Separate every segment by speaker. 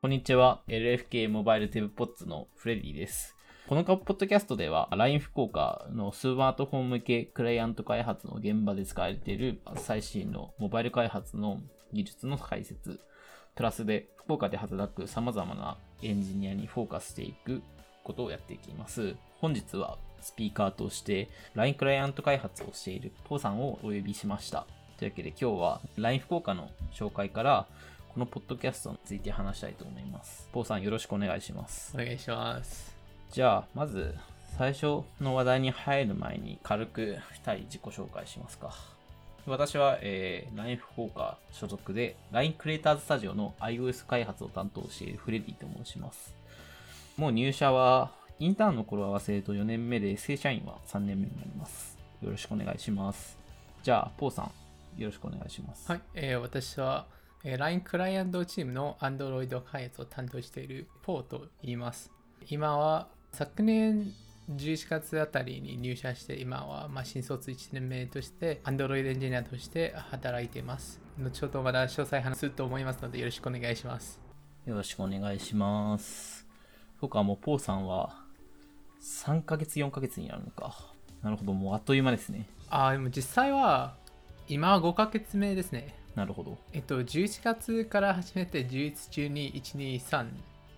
Speaker 1: こんにちは。LFK モバイルデブポッツのフレディです。このポッドキャストでは LINE 福岡のスーマートフォン向けクライアント開発の現場で使われている最新のモバイル開発の技術の解説、プラスで福岡で働く様々なエンジニアにフォーカスしていくことをやっていきます。本日はスピーカーとして LINE クライアント開発をしているポーさんをお呼びしました。というわけで今日は LINE 福岡の紹介からこのポッドキャストについて話したいと思います。ポーさんよろしくお願いします。
Speaker 2: お願いします。
Speaker 1: じゃあ、まず最初の話題に入る前に軽く2人自己紹介しますか。私は、えー、LINE 福岡所属で LINE クリエイターズスタジオの iOS 開発を担当しているフレディと申します。もう入社はインターンの頃合わせると4年目で正社員は3年目になります。よろしくお願いします。じゃあ、ポーさん、よろしくお願いします。
Speaker 2: はい、えー私は、えー LINE クライアントチームの Android 開発を担当しているポーと言います。今は昨年11月あたりに入社して今はまあ新卒1年目として Android エンジニアとして働いています。後ほどまだ詳細話すと思いますのでよろしくお願いします。
Speaker 1: よろしくお願いします。そうか、もうポーさんは3ヶ月、4ヶ月になるのか。なるほど、もうあっという間ですね。
Speaker 2: あーでも実際は今は5ヶ月目ですね。
Speaker 1: なるほど。
Speaker 2: えっと、11月から始めて11、12、1、2、3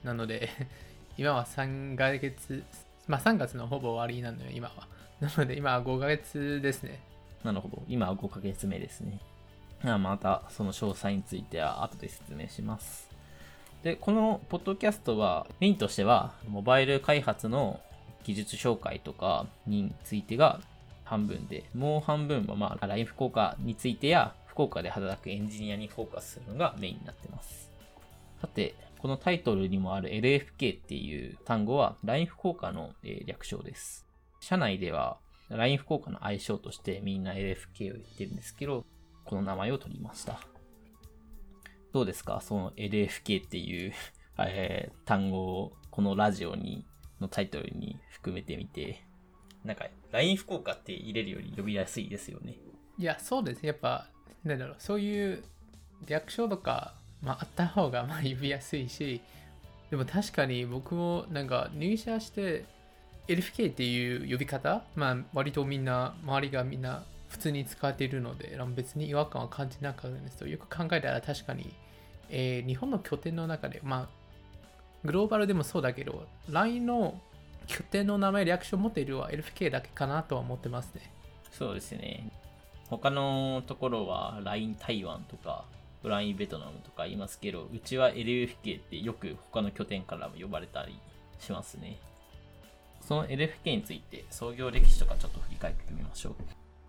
Speaker 2: なので、今は3ヶ月、まあ3月のほぼ終わりなのよ、今は。なので今は5ヶ月ですね。
Speaker 1: なるほど。今は5ヶ月目ですね。あまた、その詳細については後で説明します。で、このポッドキャストは、メインとしては、モバイル開発の技術紹介とかについてが半分で、もう半分は、まあ、LINE 福岡についてや、福岡で働くエンジニアにフォーカスするのがメインになってます。さて、このタイトルにもある LFK っていう単語は LINE 福岡の略称です。社内では LINE 福岡の愛称としてみんな LFK を言ってるんですけど、この名前を取りました。どうですか？その LFK っていう、え単語をこのラジオにのタイトルに含めてみて、なんか LINE 福岡って入れるより呼びやすいですよね。
Speaker 2: いや、そうです。やっぱ、なんだろう、そういう略称とか、まあ、あった方がまあ呼びやすいし、でも確かに僕もなんか入社して、LFK っていう呼び方、まあ、割とみんな、周りがみんな普通に使っているので、別に違和感は感じなかったんですけど、よく考えたら確かに、えー日本の拠点の中で、まあ、グローバルでもそうだけど、LINE の拠点の名前、略称持っているのは LFK だけかなとは思ってますね。
Speaker 1: そうですね。他のところは LINE 台湾とか LINE ベトナムとか言いますけど、うちは LFK ってよく他の拠点からも呼ばれたりしますね。その LFK について創業歴史とかちょっと振り返ってみましょう。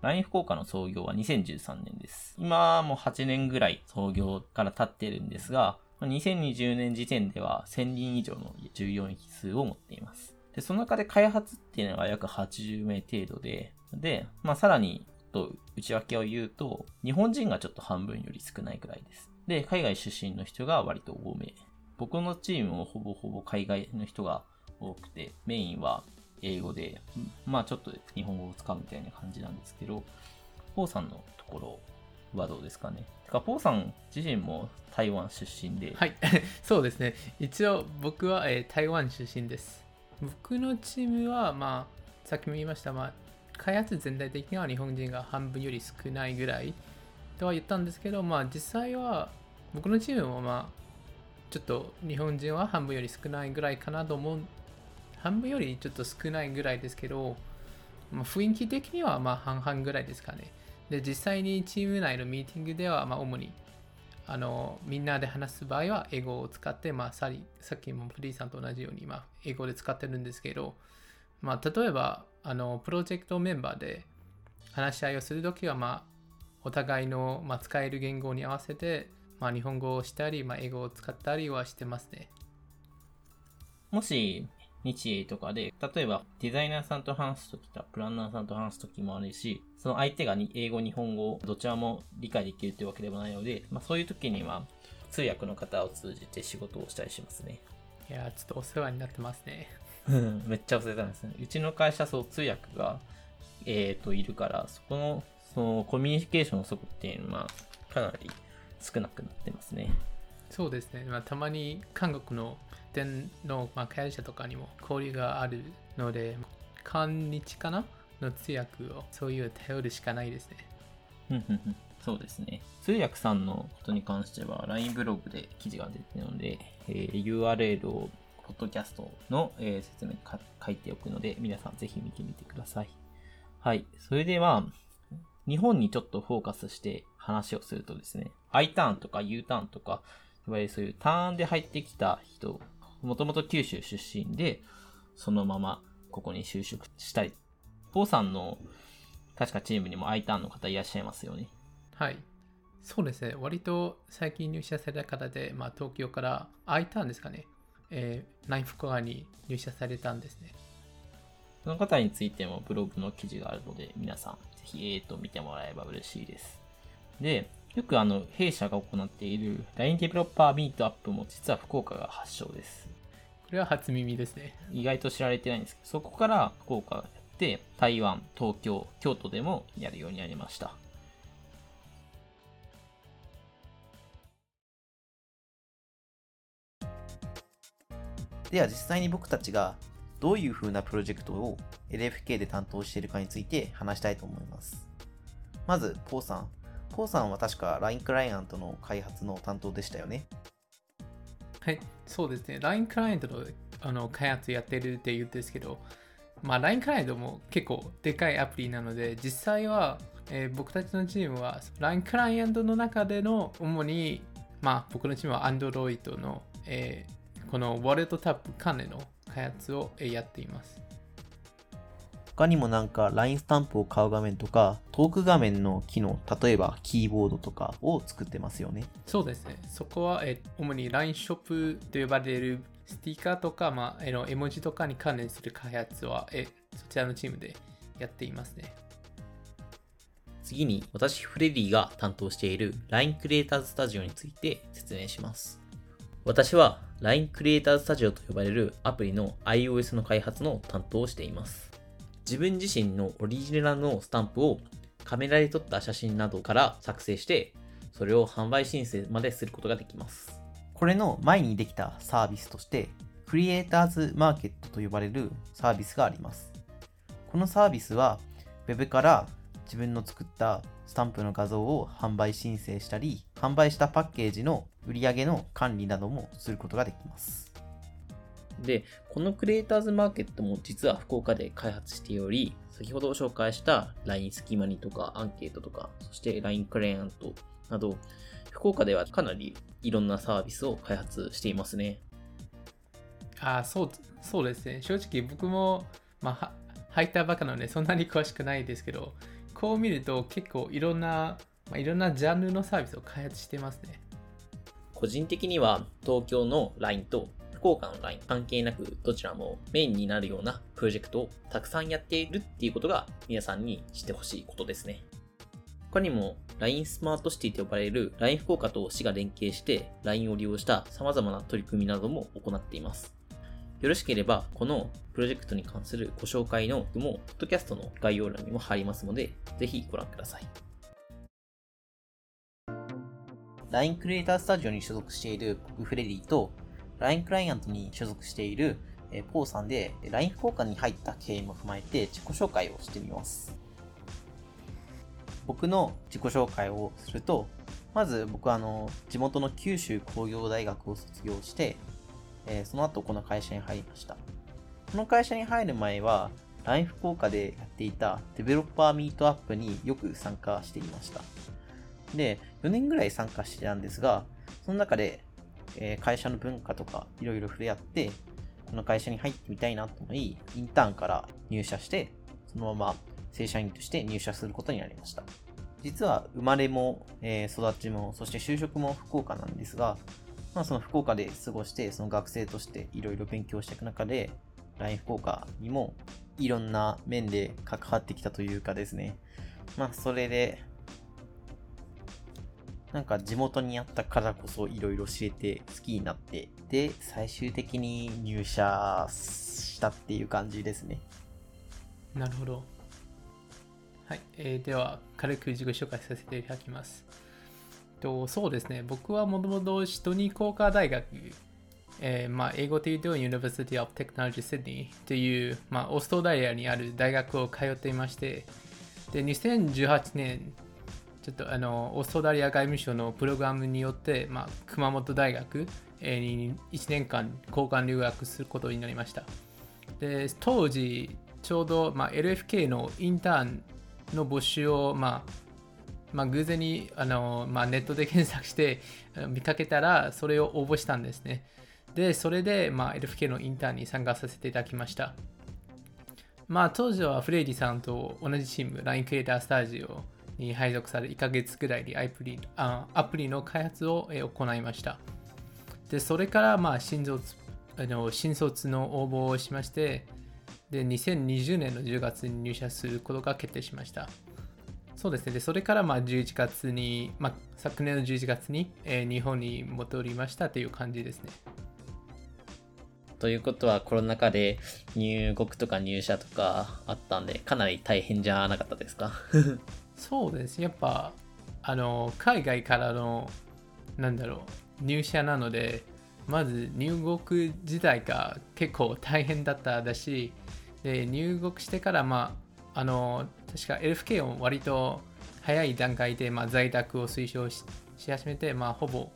Speaker 1: LINE 福岡の創業は2013年です。今もう8年ぐらい創業から経ってるんですが、2020年時点では1000人以上の従業員数を持っています。で、その中で開発っていうのが約80名程度で、で、まあさらにと内訳を言うと、日本人がちょっと半分より少ないくらいです。で、海外出身の人が割と多め。僕のチームもほぼほぼ海外の人が多くて、メインは英語で、まあちょっと日本語を使うみたいな感じなんですけど、ポーさんのところはどうですかね？てか、ポーさん自身も台湾出身で、
Speaker 2: はい、そうですね。一応僕は、えー台湾出身です。僕のチームは、まあ、さっきも言いました、まあ、開発全体的には日本人が半分より少ないぐらいとは言ったんですけど、まあ実際は僕のチームもまあ、ちょっと日本人は半分より少ないぐらいかなと思う。半分よりちょっと少ないぐらいですけど、まあ、雰囲気的にはまあ半々ぐらいですかね。で、実際にチーム内のミーティングでは、まあ主にあのみんなで話す場合は英語を使って、まあ、さりさっきもフリーさんと同じように、まあ、英語で使ってるんですけど、まあ、例えばあのプロジェクトメンバーで話し合いをするときは、まあ、お互いの、まあ、使える言語に合わせて、まあ、日本語をしたり、まあ、英語を使ったりはしてますね。
Speaker 1: もし、日英とかで、例えばデザイナーさんと話すときとプランナーさんと話すときもあるし、その相手がに英語、日本語、どちらも理解できるというわけでもないので、まあそういうときには通訳の方を通じて仕事をしたりしますね。
Speaker 2: いやー、ちょっとお世話になってますね。
Speaker 1: うんめっちゃ忘れたんですね。うちの会社、そう、通訳が、えーと、いるから、そこの、その、コミュニケーションの底っていうのは、かなり少なくなってますね。
Speaker 2: そうですね、まあ、たまに韓国の店の、まあ、会社とかにも交流があるので、韓日かな？の通訳をそういう頼るしかないですね。
Speaker 3: うんうんうんそうですね。通訳さんのことに関しては LINE ブログで記事が出てるので、えー URL をポッドキャストの、えー説明か書いておくので、皆さんぜひ見てみてください。はい。それでは、日本にちょっとフォーカスして話をするとですね、I ターンとか U ターンとか、いわゆるそういうターンで入ってきた人、もともと九州出身で、そのままここに就職したり。ポーさんの確かチームにも I ターンの方いらっしゃいますよね。
Speaker 2: はい。そうですね、割と最近入社された方で、まあ、東京から I ターンですかね、えー、ナイフコアに入社されたんですね。
Speaker 3: その方についてもブログの記事があるので、皆さんぜひ、えーと見てもらえば嬉しいです。で、よくあの、弊社が行っている LINE デベロッパーミートアップも実は福岡が発祥です。
Speaker 2: これは初耳ですね。
Speaker 3: 意外と知られてないんですけど、そこから福岡がやって、台湾、東京、京都でもやるようになりました。
Speaker 1: では実際に僕たちがどういう風なプロジェクトを LFK で担当しているかについて話したいと思います。まず、ポーさん。ポーさんは確か LINE クライアントの開発の担当でしたよね？
Speaker 2: はい、そうですね。LINE クライアントのあの開発やってるって言うんですけど、まあ、LINE クライアントも結構でかいアプリなので、実際は、えー僕たちのチームは LINE クライアントの中での主に、まあ、僕のチームは Android の、えーこの Wallet タップ関連の開発をえーやっています。
Speaker 1: 他にもなんか LINE スタンプを買う画面とか、トーク画面の機能、例えばキーボードとかを作ってますよね。
Speaker 2: そうですね。そこは、えー主に LINE ショップと呼ばれるスティッカーとか、まあ、えーの絵文字とかに関連する開発は、えーそちらのチームでやっていますね。
Speaker 4: 次に私フレディが担当している LINE クリエイターズスタジオについて説明します。私は LINE クリエイターズスタジオと呼ばれるアプリの iOS の開発の担当をしています。自分自身のオリジナルのスタンプをカメラで撮った写真などから作成して、それを販売申請まですることができます。
Speaker 1: これの前にできたサービスとして、クリエイターズマーケットと呼ばれるサービスがあります。このサービスは、Web から自分の作ったスタンプの画像を販売申請したり、販売したパッケージの売り上げの管理などもすることができます。
Speaker 4: で、このクリエイターズマーケットも実は福岡で開発しており、先ほど紹介した LINE スキマニとかアンケートとか、そして LINE クライアントなど、福岡ではかなりいろんなサービスを開発していますね。
Speaker 2: ああ、そう、そうですね。正直僕も、まあ、は入ったばかなのでそんなに詳しくないですけど、こう見ると結構いろんな、まあ、いろんなジャンルのサービスを開発してますね。
Speaker 4: 個人的には東京の LINE と福岡の LINE 関係なくどちらもメインになるようなプロジェクトをたくさんやっているっていうことが皆さんに知ってほしいことですね。他にも LINE スマートシティと呼ばれる LINE 福岡と市が連携して LINE を利用した様々な取り組みなども行っています。よろしければ、このプロジェクトに関するご紹介の具も、ポッドキャストの概要欄にも貼りますので、ぜひご覧ください。
Speaker 1: LINE クリエイタースタジオに所属している僕フレディと LINE クライアントに所属しているポーさんで LINE 福岡に入った経緯も踏まえて自己紹介をしてみます。僕の自己紹介をすると、まず僕はあの地元の九州工業大学を卒業して、えーその後この会社に入りました。この会社に入る前は LINE 福岡でやっていたデベロッパーミートアップによく参加していました。で、4年ぐらい参加してたんですが、その中で、えー会社の文化とかいろいろ触れ合って、この会社に入ってみたいなと思い、インターンから入社して、そのまま正社員として入社することになりました。実は生まれも、えー育ちも、そして就職も福岡なんですが、まあ、その福岡で過ごして、その学生としていろいろ勉強していく中で、LINE 福岡にもいろんな面で関わってきたというかですね、まあ、それで、なんか地元にあったからこそいろいろ知れて好きになって、で、最終的に入社したっていう感じですね。
Speaker 2: なるほど。はい、えーでは、軽く自己紹介させていただきます。とそうですね、僕はもともとシドニー工科大学、えーまあ、英語で言うと University of Technology Sydney という、まあ、オーストラリアにある大学を通っていまして、で、2018年、ちょっとあのオーストラリア外務省のプログラムによって、まあ、熊本大学に1年間交換留学することになりました。で当時、ちょうど、まあ、LFK のインターンの募集を、まあまあ、偶然にあの、まあ、ネットで検索して 見かけたら、それを応募したんですね。で、それで、まあ、LFK のインターンに参加させていただきました。まあ、当時はフレイディさんと同じチーム、LINE クリエイタースタジオに配属され、1ヶ月くらいでアプリあアプリの開発を行いました。で、それから、まあ、新卒あの新卒の応募をしまして、で、2020年の10月に入社することが決定しました。そうですね。で、それからまあ11月に、まあ、昨年の11月に、えー日本に戻りましたという感じですね。
Speaker 1: ということはコロナ禍で入国とか入社とかあったんで、かなり大変じゃなかったですか？
Speaker 2: そうです。やっぱ、あの、海外からの、なんだろう、入社なので、まず入国自体が結構大変だっただし、で、入国してから、まあ、あの、確か LFK を割と早い段階で、まあ、在宅を推奨し始めて、まあ、ほぼ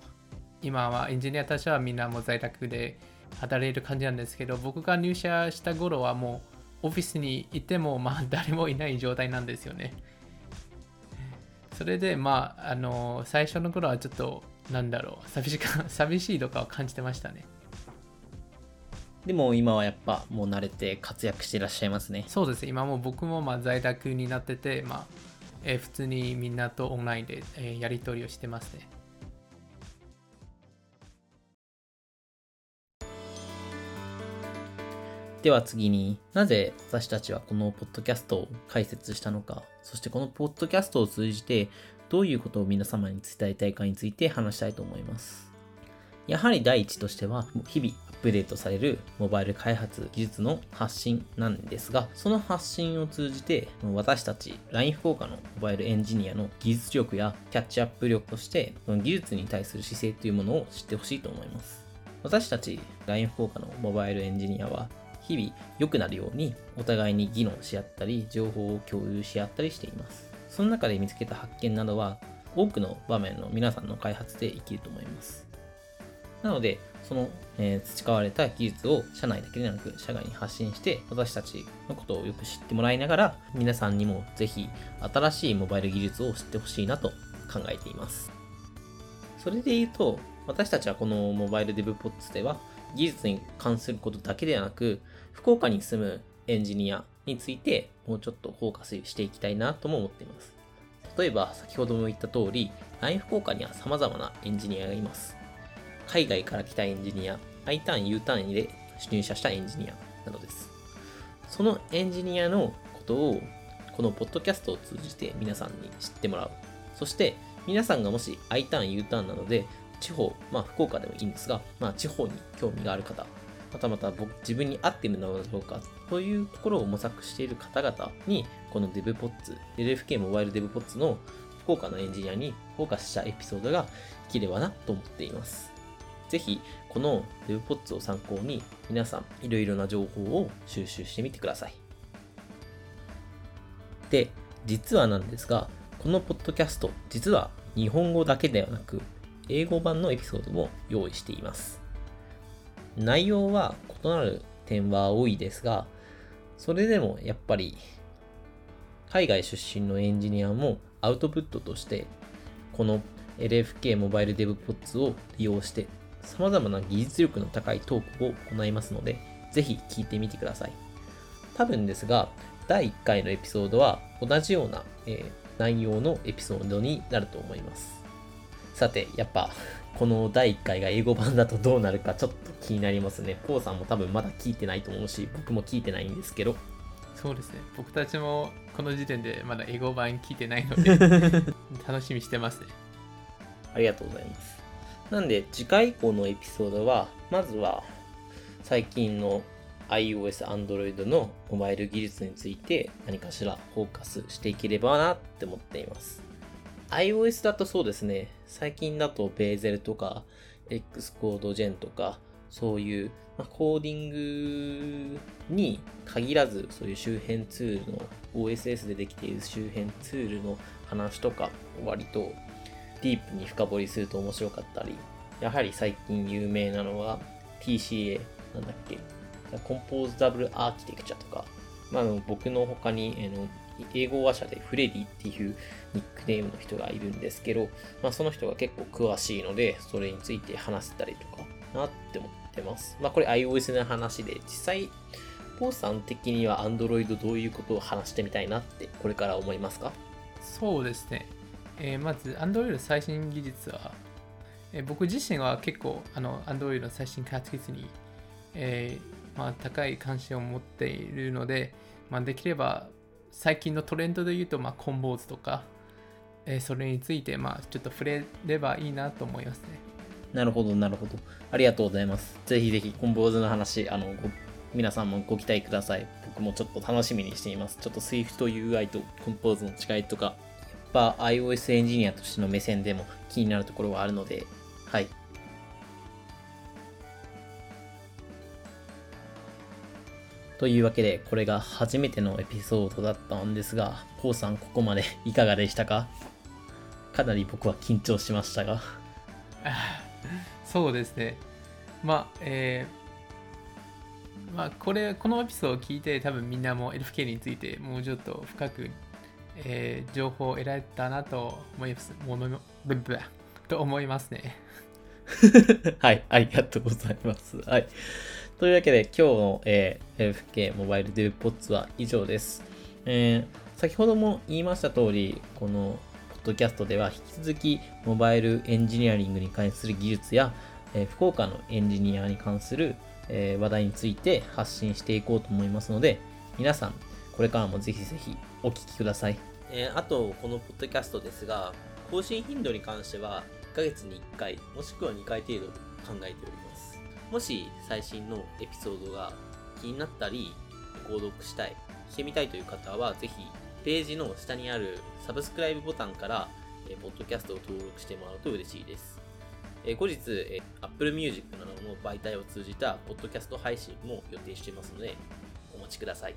Speaker 2: 今はエンジニアたちはみんなも在宅で働いる感じなんですけど、僕が入社した頃はもうオフィスに行っても、まあ、誰もいない状態なんですよね。それで、まあ、あの、最初の頃はちょっと、なんだろう、寂しか 寂しいとかを感じてましたね。
Speaker 1: でも今はやっぱもう慣れて活躍していらっしゃいますね。
Speaker 2: そうです。今も僕もまあ在宅になってて、まあ、えー普通にみんなとオンラインで、えーやり取りをしてますね。
Speaker 1: では次になぜ私たちはこのポッドキャストを開設したのか、そしてこのポッドキャストを通じてどういうことを皆様に伝えたいかについて話したいと思います。やはり第一としては、日々ップデートされるモバイル開発技術の発信なんですが、その発信を通じて、私たち LINE 福岡のモバイルエンジニアの技術力やキャッチアップ力として、その技術に対する姿勢というものを知ってほしいと思います。私たち LINE 福岡のモバイルエンジニアは、日々良くなるようにお互いに議論し合ったり、情報を共有し合ったりしています。その中で見つけた発見などは、多くの場面の皆さんの開発で生きると思います。なので、その、えー培われた技術を社内だけでなく社外に発信して、私たちのことをよく知ってもらいながら、皆さんにもぜひ新しいモバイル技術を知ってほしいなと考えています。それで言うと、私たちはこのモバイルデブポッツでは、技術に関することだけではなく、福岡に住むエンジニアについてもうちょっとフォーカスしていきたいなとも思っています。例えば、先ほども言った通り、LINE 福岡には様々なエンジニアがいます。海外から来たエンジニア、I ターン、U ターンで入社したエンジニアなどです。そのエンジニアのことを、このポッドキャストを通じて皆さんに知ってもらう。そして、皆さんがもし I ターン、U ターンなどで、地方、まあ福岡でもいいんですが、まあ地方に興味がある方、またまた僕自分に合っているのだろうかというところを模索している方々にこの DevPods、LFK モバイル DevPods の福岡のエンジニアにフォーカスしたエピソードができればなと思っています。ぜひこの DevPods を参考に皆さんいろいろな情報を収集してみてください。で、実はなんですが、このポッドキャスト、実は日本語だけではなく、英語版のエピソードも用意しています。内容は異なる点は多いですが、それでもやっぱり海外出身のエンジニアもアウトプットとしてこの LFK モバイルデブポッツを利用して様々な技術力の高いトークを行いますので、ぜひ聞いてみてください。多分ですが、第1回のエピソードは同じような、えー内容のエピソードになると思います。さて、やっぱ、この第1回が英語版だとどうなるかちょっと気になりますね。ポーさんも多分まだ聞いてないと思うし、僕も聞いてないんですけど、
Speaker 2: そうですね。僕たちもこの時点でまだ英語版聞いてないので、楽しみにしてますね。
Speaker 1: ありがとうございます。なんで、次回以降のエピソードは、まずは、最近の iOS、Android のモバイル技術について何かしらフォーカスしていければなって思っています。iOS だとそうですね、最近だとベーゼルとか、X コードジェンとか、そういう、まあ、コーディングに限らず、そういう周辺ツールの、OSS でできている周辺ツールの話とか、割とディープに深掘りすると面白かったり、やはり最近有名なのは TCA、なんだっけ、コンポーズダブルアーキテクチャとか、まあ、僕の他に、えの英語話者でフレディっていうニックネームの人がいるんですけど、まあ、その人が結構詳しいので、それについて話せたりとかなって思ってます。まあ、これ iOS の話で、実際、ポーさん的には Android どういうことを話してみたいなって、これから思いますか？
Speaker 2: そうですね。えーまず、Android 最新技術は、えー僕自身は結構、あの、Android の最新開発技術に、えーまあ、高い関心を持っているので、まあ、できれば、最近のトレンドで言うと、まあ、コンボーズとか、えそれについて、まあ、ちょっと触れればいいなと思いますね。
Speaker 1: なるほど、なるほど。ありがとうございます。ぜひぜひ、コンボーズの話、あの、皆さんもご期待ください。僕もちょっと楽しみにしています。ちょっと Swift UI とコンポーズの違いとか、ぱ iOS エンジニアとしての目線でも気になるところはあるので、はい。というわけで、これが初めてのエピソードだったんですが、ポーさんここまで いかがでしたか？かなり僕は緊張しましたが。
Speaker 2: そうですね。まあ、えーまあ、これ、このエピソードを聞いて、多分みんなも LFK についてもうちょっと深く、えー情報を得られたなと思います。ものブブと思いますね。
Speaker 1: はい、ありがとうございます。はい。というわけで、今日の、えー FK モバイルデブポッツは以上です。えー先ほども言いました通り、このポッドキャストでは引き続きモバイルエンジニアリングに関する技術や、えー福岡のエンジニアに関する、えー話題について発信していこうと思いますので、皆さん、これからもぜひぜひお聞きください。えーあと、このポッドキャストですが、更新頻度に関しては、1ヶ月に1回、もしくは2回程度考えております。もし最新のエピソードが気になったり、購読したい、してみたいという方は、ぜひ、ページの下にあるサブスクライブボタンから、えーポッドキャストを登録してもらうと嬉しいです。えー後日、えー Apple Music などの媒体を通じたポッドキャスト配信も予定していますので、お待ちください。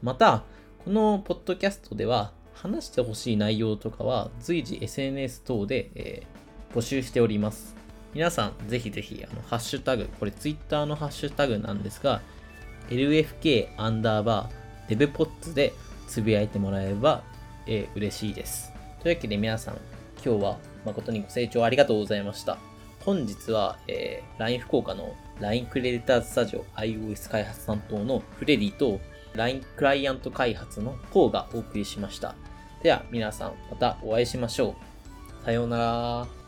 Speaker 1: また、このポッドキャストでは、話してほしい内容とかは随時 SNS 等で、えー募集しております。皆さん、ぜひぜひ、あの、ハッシュタグ、これ Twitter のハッシュタグなんですが、LFK アンダーバーデブポッツでつぶやいてもらえれば、えー嬉しいです。というわけで皆さん、今日は誠にご清聴ありがとうございました。本日は、えー LINE 福岡の LINE クレディターズスタジオ iOS 開発担当のフレディと LINE クライアント開発のコウがお送りしました。では皆さんまたお会いしましょう。さようなら。